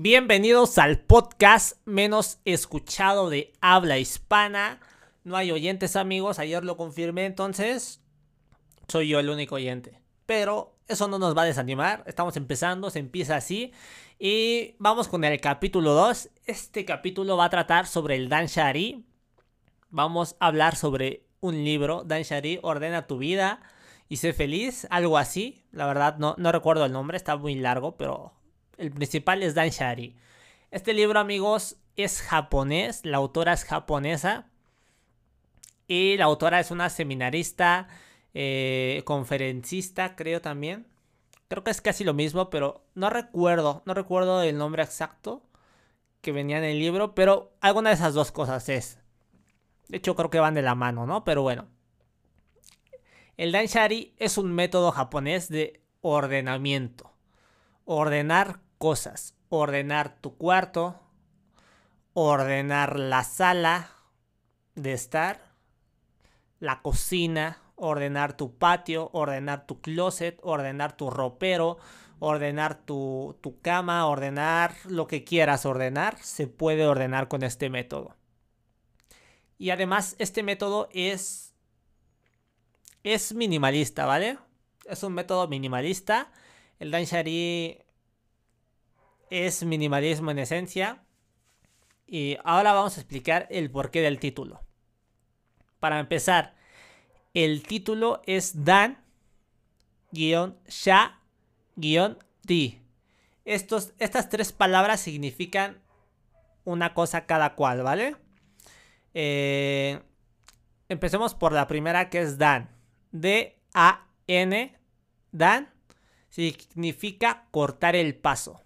Bienvenidos al podcast menos escuchado de habla hispana. No hay oyentes amigos, ayer lo confirmé, entonces soy yo el único oyente. Pero eso no nos va a desanimar, estamos empezando, se empieza así. Y vamos con el capítulo 2. Este capítulo va a tratar sobre el Dan Shari. Vamos a hablar sobre un libro, Dan Shari, Ordena tu vida y sé feliz, algo así. La verdad no, no recuerdo el nombre, está muy largo, pero el principal es Dan Shari. Este libro, amigos, es japonés. La autora es japonesa. Y la autora es una seminarista, eh, conferencista, creo también. Creo que es casi lo mismo, pero no recuerdo, no recuerdo el nombre exacto que venía en el libro, pero alguna de esas dos cosas es. De hecho, creo que van de la mano, ¿no? Pero bueno. El Danshari es un método japonés de ordenamiento. Ordenar cosas. Ordenar tu cuarto, ordenar la sala de estar, la cocina, ordenar tu patio, ordenar tu closet, ordenar tu ropero, ordenar tu, tu, cama, ordenar lo que quieras ordenar, se puede ordenar con este método. Y además este método es, es minimalista, ¿vale? Es un método minimalista. El Danshari es minimalismo en esencia. Y ahora vamos a explicar el porqué del título. Para empezar, el título es Dan-Sha-Di. Estas tres palabras significan una cosa cada cual, ¿vale? Eh, empecemos por la primera que es Dan. D-A-N. Dan significa cortar el paso.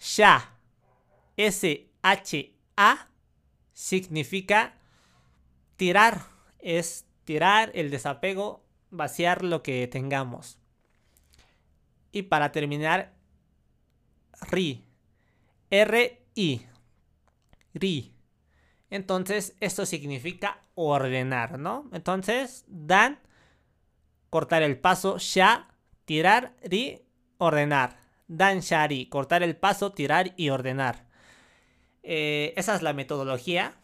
Sha, S-H-A, significa tirar. Es tirar el desapego, vaciar lo que tengamos. Y para terminar, RI. R-I. RI. Entonces, esto significa ordenar, ¿no? Entonces, dan, cortar el paso, sha, tirar, ri, ordenar. Dan Shari, cortar el paso, tirar y ordenar. Eh, esa es la metodología.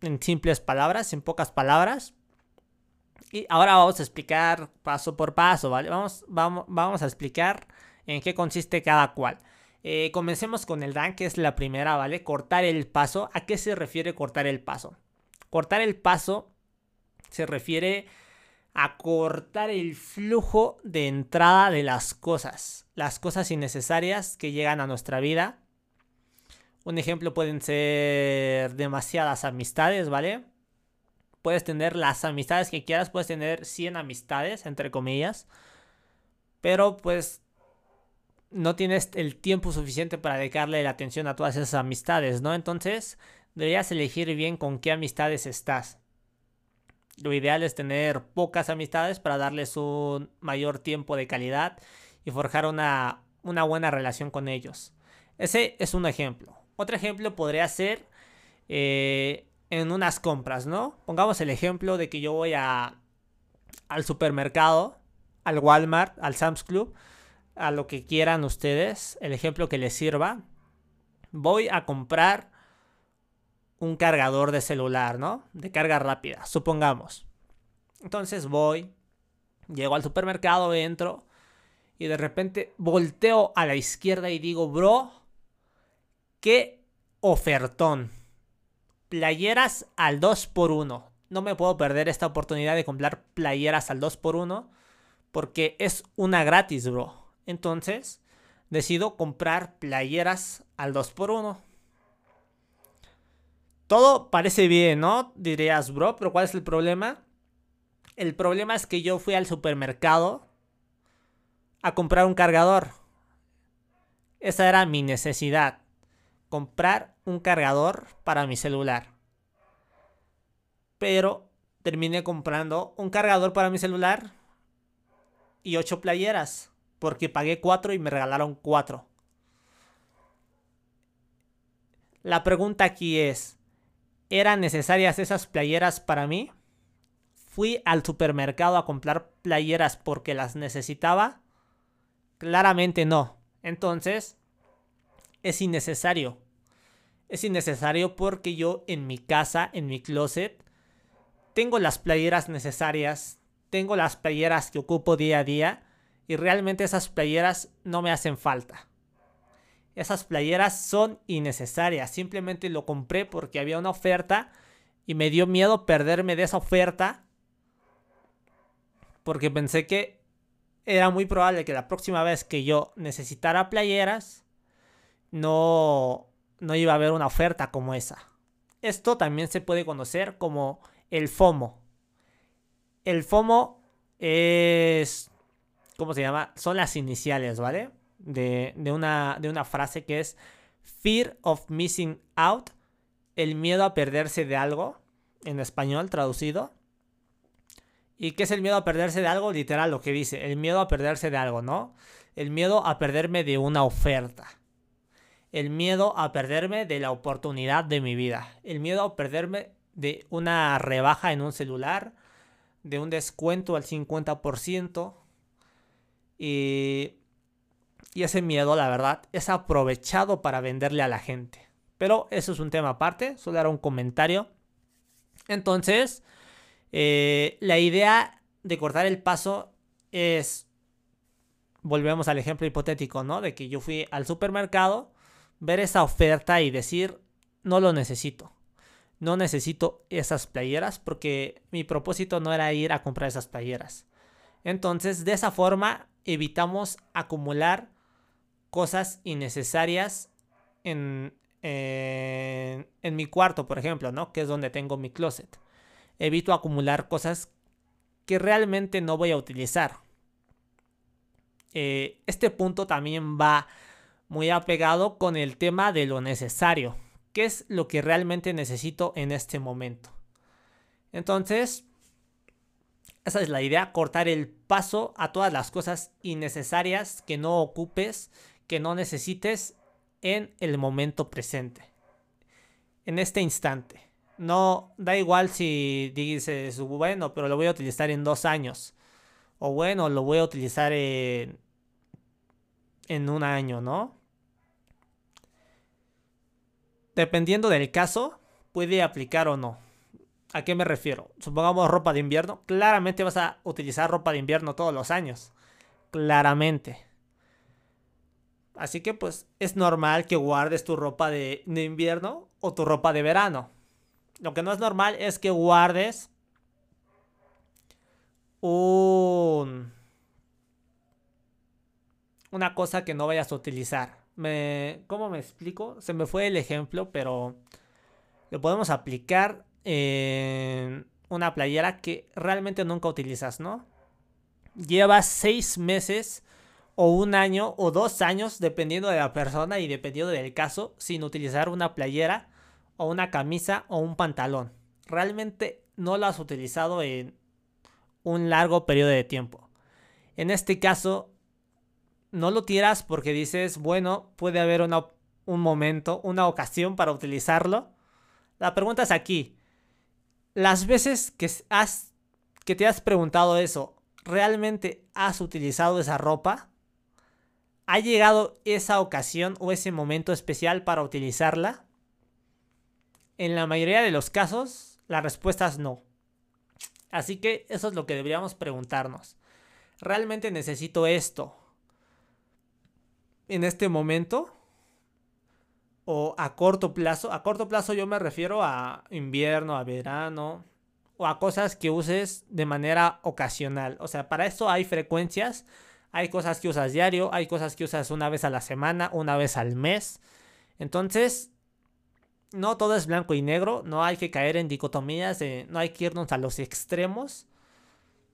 En simples palabras, en pocas palabras. Y ahora vamos a explicar paso por paso, ¿vale? Vamos, vamos, vamos a explicar en qué consiste cada cual. Eh, comencemos con el Dan, que es la primera, ¿vale? Cortar el paso. ¿A qué se refiere cortar el paso? Cortar el paso se refiere a cortar el flujo de entrada de las cosas, las cosas innecesarias que llegan a nuestra vida. Un ejemplo pueden ser demasiadas amistades, ¿vale? Puedes tener las amistades que quieras, puedes tener 100 amistades, entre comillas, pero pues no tienes el tiempo suficiente para dedicarle la atención a todas esas amistades, ¿no? Entonces, deberías elegir bien con qué amistades estás. Lo ideal es tener pocas amistades para darles un mayor tiempo de calidad y forjar una, buena relación con ellos. Ese es un ejemplo. Otro ejemplo podría ser eh, en unas compras, ¿no? Pongamos el ejemplo de que yo voy a, al supermercado, al Walmart, al Sam's Club, a lo que quieran ustedes, el ejemplo que les sirva. Voy a comprar un cargador de celular, ¿no? De carga rápida, supongamos. Entonces voy, llego al supermercado, entro y de repente volteo a la izquierda y digo, bro, qué ofertón. Playeras al 2x1. No me puedo perder esta oportunidad de comprar playeras al 2x1 porque es una gratis, bro. Entonces, decido comprar playeras al 2x1. Todo parece bien, ¿no? Dirías, bro, pero ¿cuál es el problema? El problema es que yo fui al supermercado a comprar un cargador. Esa era mi necesidad. Comprar un cargador para mi celular. Pero terminé comprando un cargador para mi celular y ocho playeras. Porque pagué cuatro y me regalaron cuatro. La pregunta aquí es, ¿Eran necesarias esas playeras para mí? ¿Fui al supermercado a comprar playeras porque las necesitaba? Claramente no. Entonces, es innecesario. Es innecesario porque yo en mi casa, en mi closet, tengo las playeras necesarias, tengo las playeras que ocupo día a día y realmente esas playeras no me hacen falta. Esas playeras son innecesarias, simplemente lo compré porque había una oferta y me dio miedo perderme de esa oferta porque pensé que era muy probable que la próxima vez que yo necesitara playeras no no iba a haber una oferta como esa. Esto también se puede conocer como el FOMO. El FOMO es ¿cómo se llama? Son las iniciales, ¿vale? De, una, de una frase que es Fear of Missing Out, el miedo a perderse de algo, en español traducido. ¿Y qué es el miedo a perderse de algo? Literal lo que dice, el miedo a perderse de algo, ¿no? El miedo a perderme de una oferta. El miedo a perderme de la oportunidad de mi vida. El miedo a perderme de una rebaja en un celular. De un descuento al 50%. Y, y ese miedo, la verdad, es aprovechado para venderle a la gente. Pero eso es un tema aparte. Solo era un comentario. Entonces, eh, la idea de cortar el paso es, volvemos al ejemplo hipotético, ¿no? De que yo fui al supermercado, ver esa oferta y decir, no lo necesito. No necesito esas playeras porque mi propósito no era ir a comprar esas playeras. Entonces, de esa forma, evitamos acumular cosas innecesarias en, en, mi cuarto, por ejemplo, ¿no? Que es donde tengo mi closet evito acumular cosas que realmente no voy a utilizar. Eh, este punto también va muy apegado con el tema de lo necesario. ¿Qué es lo que realmente necesito en este momento? Entonces, esa es la idea, cortar el paso a todas las cosas innecesarias que no ocupes, que no necesites en el momento presente, en este instante. No, da igual si dices, bueno, pero lo voy a utilizar en dos años. O bueno, lo voy a utilizar en, en un año, ¿no? Dependiendo del caso, puede aplicar o no. ¿A qué me refiero? Supongamos ropa de invierno. Claramente vas a utilizar ropa de invierno todos los años. Claramente. Así que pues es normal que guardes tu ropa de, invierno o tu ropa de verano. Lo que no es normal es que guardes un una cosa que no vayas a utilizar. Me, ¿Cómo me explico? Se me fue el ejemplo, pero lo podemos aplicar en una playera que realmente nunca utilizas, ¿no? Llevas seis meses o un año o dos años, dependiendo de la persona y dependiendo del caso, sin utilizar una playera o una camisa o un pantalón. Realmente no lo has utilizado en un largo periodo de tiempo. En este caso, no lo tiras porque dices, bueno, puede haber un momento, una ocasión para utilizarlo. La pregunta es aquí. Las veces que, has, que te has preguntado eso, ¿realmente has utilizado esa ropa? ¿Ha llegado esa ocasión o ese momento especial para utilizarla? En la mayoría de los casos, la respuesta es no. Así que eso es lo que deberíamos preguntarnos. ¿Realmente necesito esto en este momento? ¿O a corto plazo? A corto plazo yo me refiero a invierno, a verano, o a cosas que uses de manera ocasional. O sea, para eso hay frecuencias. Hay cosas que usas diario, hay cosas que usas una vez a la semana, una vez al mes. Entonces, no todo es blanco y negro, no hay que caer en dicotomías, no hay que irnos a los extremos,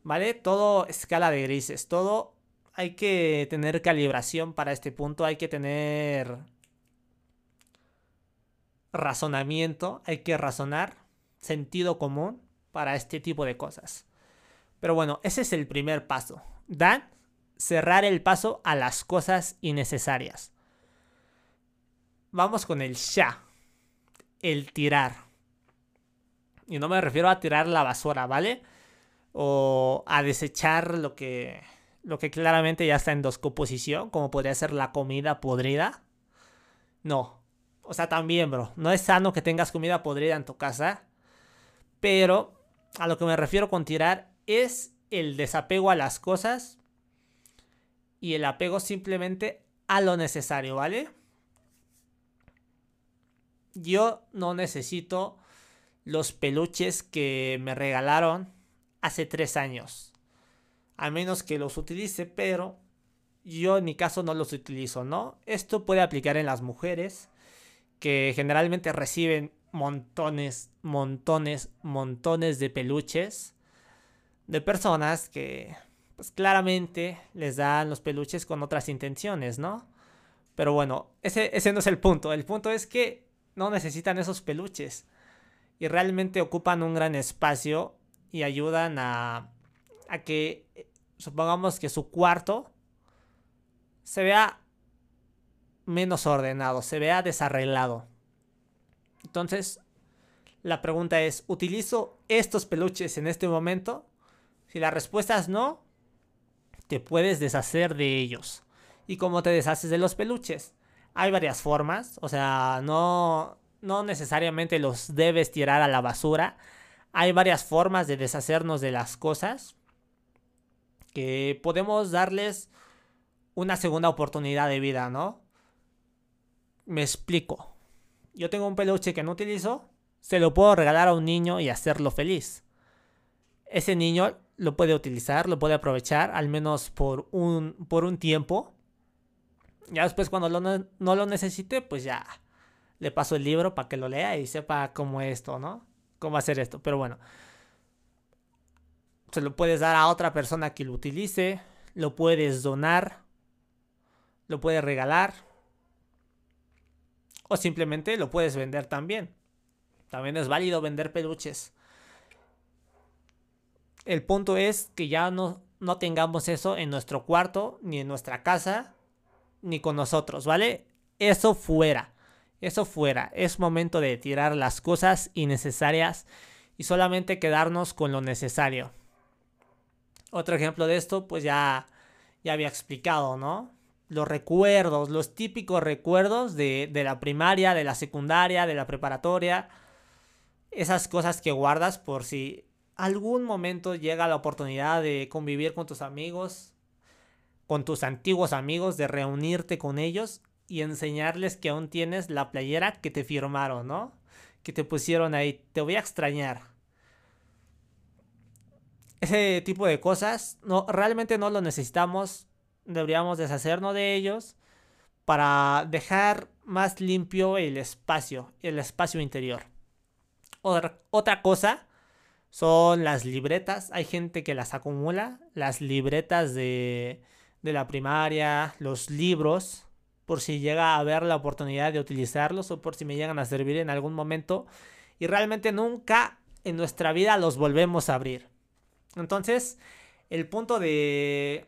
¿vale? Todo escala de grises, todo hay que tener calibración para este punto, hay que tener razonamiento, hay que razonar, sentido común para este tipo de cosas. Pero bueno, ese es el primer paso. Dan, cerrar el paso a las cosas innecesarias. Vamos con el ya el tirar. Y no me refiero a tirar la basura, ¿vale? O a desechar lo que, lo que claramente ya está en descomposición, como podría ser la comida podrida. No. O sea, también, bro, no es sano que tengas comida podrida en tu casa. Pero a lo que me refiero con tirar es el desapego a las cosas y el apego simplemente a lo necesario, ¿vale? Yo no necesito los peluches que me regalaron hace tres años. A menos que los utilice, pero yo en mi caso no los utilizo, ¿no? Esto puede aplicar en las mujeres que generalmente reciben montones, montones, montones de peluches de personas que pues claramente les dan los peluches con otras intenciones, ¿no? Pero bueno, ese, ese no es el punto. El punto es que no necesitan esos peluches y realmente ocupan un gran espacio y ayudan a, a que, supongamos que su cuarto se vea menos ordenado, se vea desarreglado. Entonces, la pregunta es, ¿utilizo estos peluches en este momento? Si la respuesta es no, te puedes deshacer de ellos. ¿Y cómo te deshaces de los peluches? Hay varias formas, o sea, no, no necesariamente los debes tirar a la basura. Hay varias formas de deshacernos de las cosas que podemos darles una segunda oportunidad de vida, ¿no? Me explico. Yo tengo un peluche que no utilizo, se lo puedo regalar a un niño y hacerlo feliz. Ese niño lo puede utilizar, lo puede aprovechar, al menos por un, por un tiempo. Ya después cuando no lo necesite, pues ya le paso el libro para que lo lea y sepa cómo esto, ¿no? Cómo hacer esto. Pero bueno, se lo puedes dar a otra persona que lo utilice, lo puedes donar, lo puedes regalar o simplemente lo puedes vender también. También es válido vender peluches. El punto es que ya no, no tengamos eso en nuestro cuarto, ni en nuestra casa, ni con nosotros, ¿vale? Eso fuera. Eso fuera. Es momento de tirar las cosas innecesarias y solamente quedarnos con lo necesario. Otro ejemplo de esto, pues ya, ya había explicado, ¿no? Los recuerdos, los típicos recuerdos de, de la primaria, de la secundaria, de la preparatoria esas cosas que guardas por si algún momento llega la oportunidad de convivir con tus amigos, con tus antiguos amigos, de reunirte con ellos y enseñarles que aún tienes la playera que te firmaron, ¿no? Que te pusieron ahí. Te voy a extrañar. Ese tipo de cosas no, realmente no lo necesitamos. Deberíamos deshacernos de ellos para dejar más limpio el espacio, el espacio interior. Otra, cosa son las libretas. Hay gente que las acumula. Las libretas de, de la primaria, los libros, por si llega a haber la oportunidad de utilizarlos o por si me llegan a servir en algún momento. Y realmente nunca en nuestra vida los volvemos a abrir. Entonces, el punto de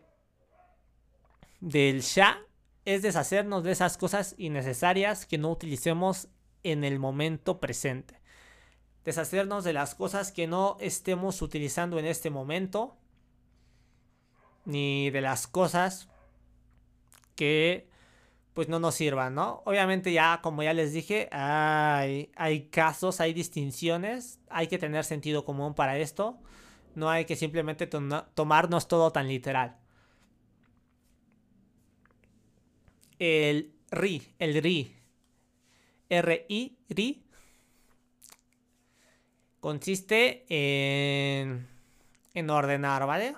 del ya es deshacernos de esas cosas innecesarias que no utilicemos en el momento presente deshacernos de las cosas que no estemos utilizando en este momento, ni de las cosas que pues no nos sirvan, ¿no? Obviamente ya, como ya les dije, hay, hay casos, hay distinciones, hay que tener sentido común para esto, no hay que simplemente tomarnos todo tan literal. El RI, el RI, R-I, RI, consiste en, en ordenar, ¿vale?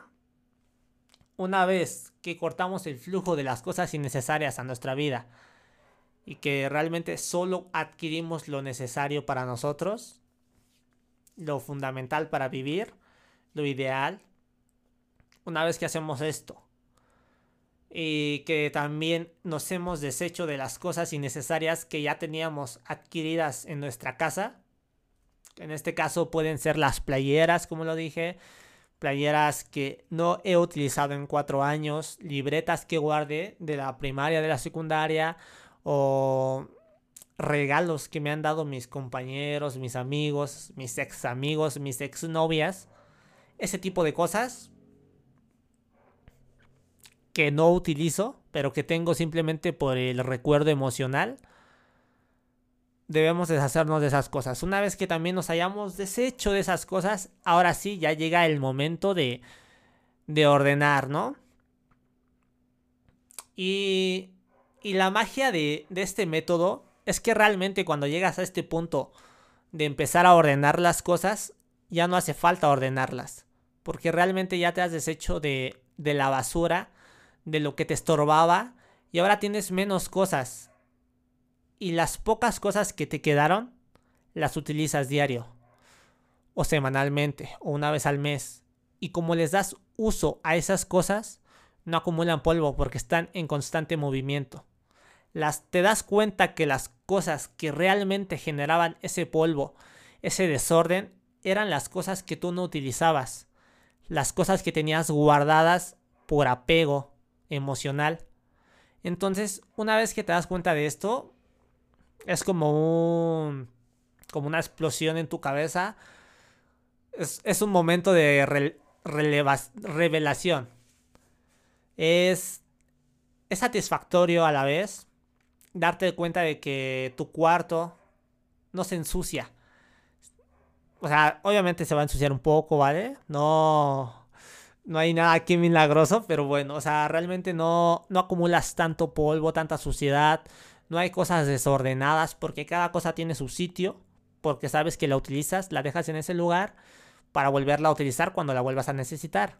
Una vez que cortamos el flujo de las cosas innecesarias a nuestra vida y que realmente solo adquirimos lo necesario para nosotros, lo fundamental para vivir, lo ideal, una vez que hacemos esto y que también nos hemos deshecho de las cosas innecesarias que ya teníamos adquiridas en nuestra casa, en este caso pueden ser las playeras, como lo dije. Playeras que no he utilizado en cuatro años. Libretas que guardé de la primaria, de la secundaria. O regalos que me han dado mis compañeros, mis amigos, mis ex amigos, mis ex novias. Ese tipo de cosas. Que no utilizo, pero que tengo simplemente por el recuerdo emocional, debemos deshacernos de esas cosas. Una vez que también nos hayamos deshecho de esas cosas, ahora sí, ya llega el momento de, de ordenar, ¿no? Y, y la magia de, de este método es que realmente cuando llegas a este punto de empezar a ordenar las cosas, ya no hace falta ordenarlas. Porque realmente ya te has deshecho de, de la basura, de lo que te estorbaba, y ahora tienes menos cosas. Y las pocas cosas que te quedaron, las utilizas diario, o semanalmente, o una vez al mes. Y como les das uso a esas cosas, no acumulan polvo porque están en constante movimiento. Las, te das cuenta que las cosas que realmente generaban ese polvo, ese desorden, eran las cosas que tú no utilizabas, las cosas que tenías guardadas por apego emocional. Entonces, una vez que te das cuenta de esto, es como un como una explosión en tu cabeza. Es, un momento de revelación. Es, es satisfactorio a la vez darte cuenta de que tu cuarto no se ensucia. O sea, obviamente se va a ensuciar un poco, ¿vale? No, no hay nada aquí milagroso, pero bueno, o sea, realmente no, no acumulas tanto polvo, tanta suciedad, no hay cosas desordenadas, porque cada cosa tiene su sitio, porque sabes que la utilizas, la dejas en ese lugar para volverla a utilizar cuando la vuelvas a necesitar.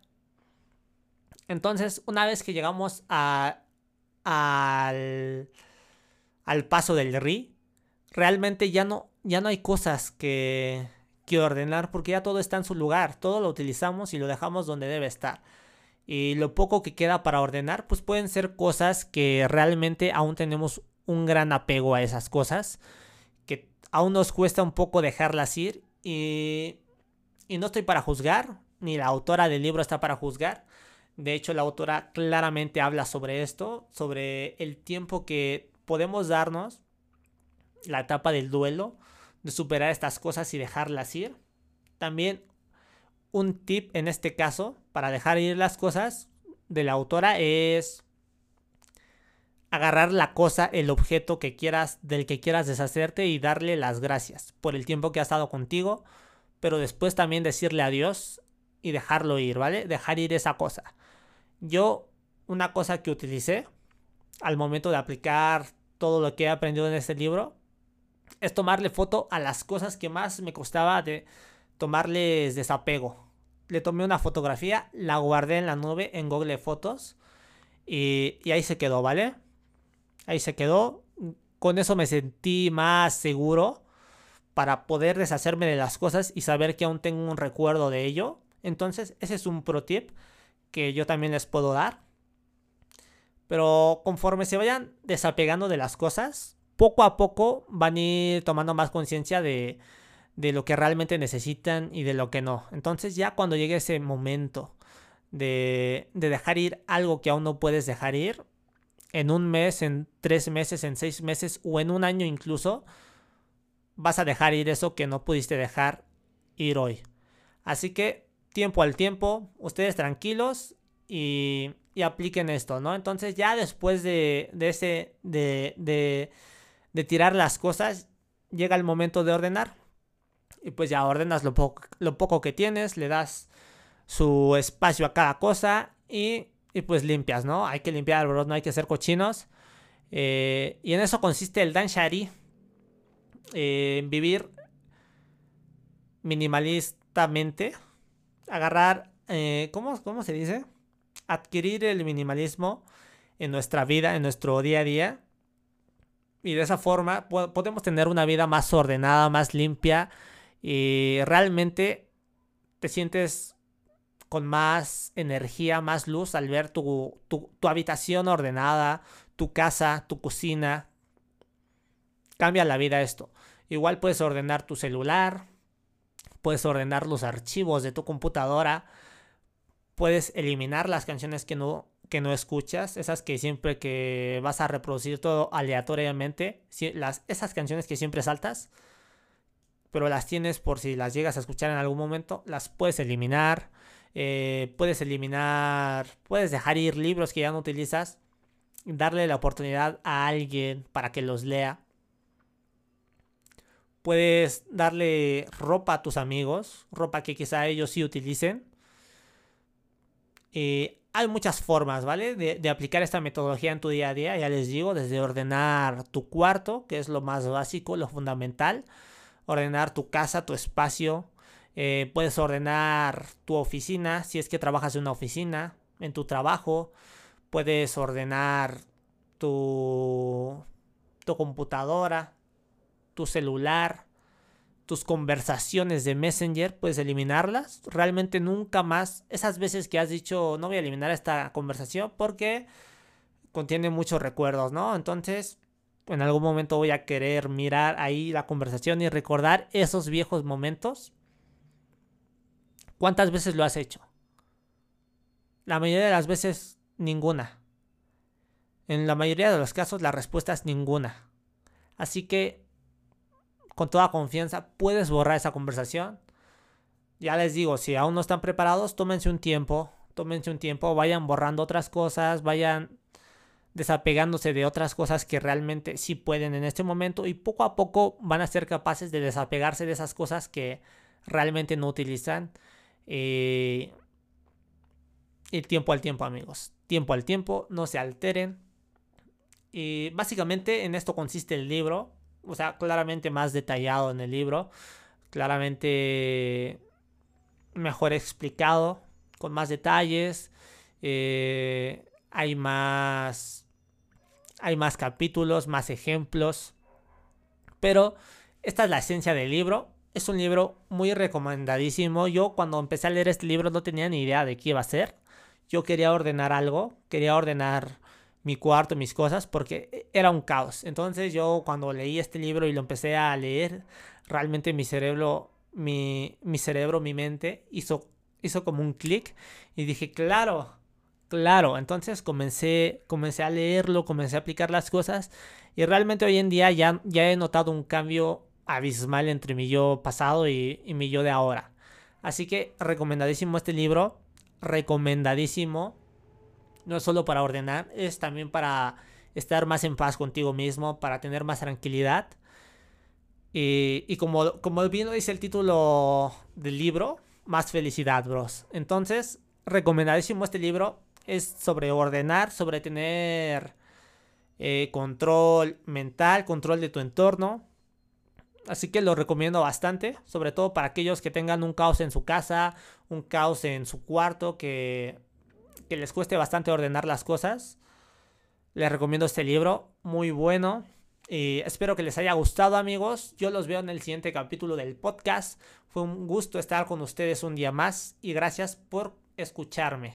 Entonces, una vez que llegamos a, al al paso del RI, realmente ya no, ya no hay cosas que, que ordenar porque ya todo está en su lugar, todo lo utilizamos y lo dejamos donde debe estar. Y lo poco que queda para ordenar, pues pueden ser cosas que realmente aún tenemos un gran apego a esas cosas, que aún nos cuesta un poco dejarlas ir y, y no estoy para juzgar, ni la autora del libro está para juzgar. De hecho, la autora claramente habla sobre esto, sobre el tiempo que podemos darnos la etapa del duelo, superar estas cosas y dejarlas ir. También un tip en este caso para dejar ir las cosas de la autora es agarrar la cosa, el objeto que quieras, del que quieras deshacerte y darle las gracias por el tiempo que ha estado contigo, pero después también decirle adiós y dejarlo ir, ¿vale? Dejar ir esa cosa. Yo, una cosa que utilicé al momento de aplicar todo lo que he aprendido en este libro es tomarle foto a las cosas que más me costaba de tomarles desapego. Le tomé una fotografía, la guardé en la nube en Google Fotos y, y ahí se quedó, ¿vale? Ahí se quedó. Con eso me sentí más seguro para poder deshacerme de las cosas y saber que aún tengo un recuerdo de ello. Entonces, ese es un pro tip que yo también les puedo dar. Pero conforme se vayan desapegando de las cosas, poco a poco van a ir tomando más conciencia de, de lo que realmente necesitan y de lo que no. Entonces ya cuando llegue ese momento de, de, dejar ir algo que aún no puedes dejar ir, en un mes, en tres meses, en seis meses o en un año incluso, vas a dejar ir eso que no pudiste dejar ir hoy. Así que tiempo al tiempo, ustedes tranquilos y y apliquen esto, ¿no? Entonces ya después de, de ese, de, de, de, tirar las cosas, llega el momento de ordenar. Y pues ya ordenas lo, poco, lo poco que tienes, le das su espacio a cada cosa y, y pues limpias, ¿no? Hay que limpiar, bro, no hay que ser cochinos. Eh, y en eso consiste el Dan Shari. Eh, vivir minimalistamente. Agarrar, eh, ¿cómo, ¿cómo se dice? adquirir el minimalismo en nuestra vida, en nuestro día a día. Y de esa forma podemos tener una vida más ordenada, más limpia y realmente te sientes con más energía, más luz al ver tu, tu, tu habitación ordenada, tu casa, tu cocina. Cambia la vida esto. Igual puedes ordenar tu celular, puedes ordenar los archivos de tu computadora, puedes eliminar las canciones que no, que no escuchas, esas que siempre que vas a reproducir todo aleatoriamente, las, esas canciones que siempre saltas, pero las tienes por si las llegas a escuchar en algún momento, las puedes eliminar. Eh, puedes eliminar, puedes dejar ir libros que ya no utilizas, darle la oportunidad a alguien para que los lea. Puedes darle ropa a tus amigos, ropa que quizá ellos sí utilicen. Eh, hay muchas formas, ¿vale? De, aplicar esta metodología en tu día a día, ya les digo, desde ordenar tu cuarto, que es lo más básico, lo fundamental, ordenar tu casa, tu espacio, eh, puedes ordenar tu oficina, si es que trabajas en una oficina, en tu trabajo, puedes ordenar tu, tu computadora, tu celular, tus conversaciones de Messenger, puedes eliminarlas. Realmente nunca más, esas veces que has dicho no voy a eliminar esta conversación porque contiene muchos recuerdos, ¿no? Entonces, en algún momento voy a querer mirar ahí la conversación y recordar esos viejos momentos ¿Cuántas veces lo has hecho? La mayoría de las veces, ninguna. En la mayoría de los casos, la respuesta es ninguna. Así que, con toda confianza, puedes borrar esa conversación. Ya les digo, si aún no están preparados, tómense un tiempo. Tómense un tiempo, vayan borrando otras cosas, vayan desapegándose de otras cosas que realmente sí pueden en este momento y poco a poco van a ser capaces de desapegarse de esas cosas que realmente no utilizan eh, y tiempo al tiempo, amigos. Tiempo al tiempo, no se alteren. Y básicamente en esto consiste el libro. O sea, claramente más detallado en el libro. Claramente mejor explicado. Con más detalles. Eh, hay más. Hay más capítulos, más ejemplos. Pero esta es la esencia del libro. Es un libro muy recomendadísimo. Yo cuando empecé a leer este libro no tenía ni idea de qué iba a ser. Yo quería ordenar algo, quería ordenar mi cuarto, mis cosas, porque era un caos. Entonces yo cuando leí este libro y lo empecé a leer, realmente mi cerebro, mi, mi cerebro, mi mente hizo, hizo como un clic y dije, claro, claro. Entonces comencé, comencé a leerlo, comencé a aplicar las cosas y realmente hoy en día ya, ya he notado un cambio abismal entre mi yo pasado y, mi yo de ahora. Así que recomendadísimo este libro, recomendadísimo, no es solo para ordenar, es también para estar más en paz contigo mismo, para tener más tranquilidad. Y, como, como bien lo dice el título del libro, más felicidad, bros. Entonces, recomendadísimo este libro. Es sobre ordenar, sobre tener eh, control mental, control de tu entorno, Así que lo recomiendo bastante, sobre todo para aquellos que tengan un caos en su casa, un caos en su cuarto, que, que les cueste bastante ordenar las cosas. Les recomiendo este libro, muy bueno. Y espero que les haya gustado amigos. Yo los veo en el siguiente capítulo del podcast. Fue un gusto estar con ustedes un día más y gracias por escucharme.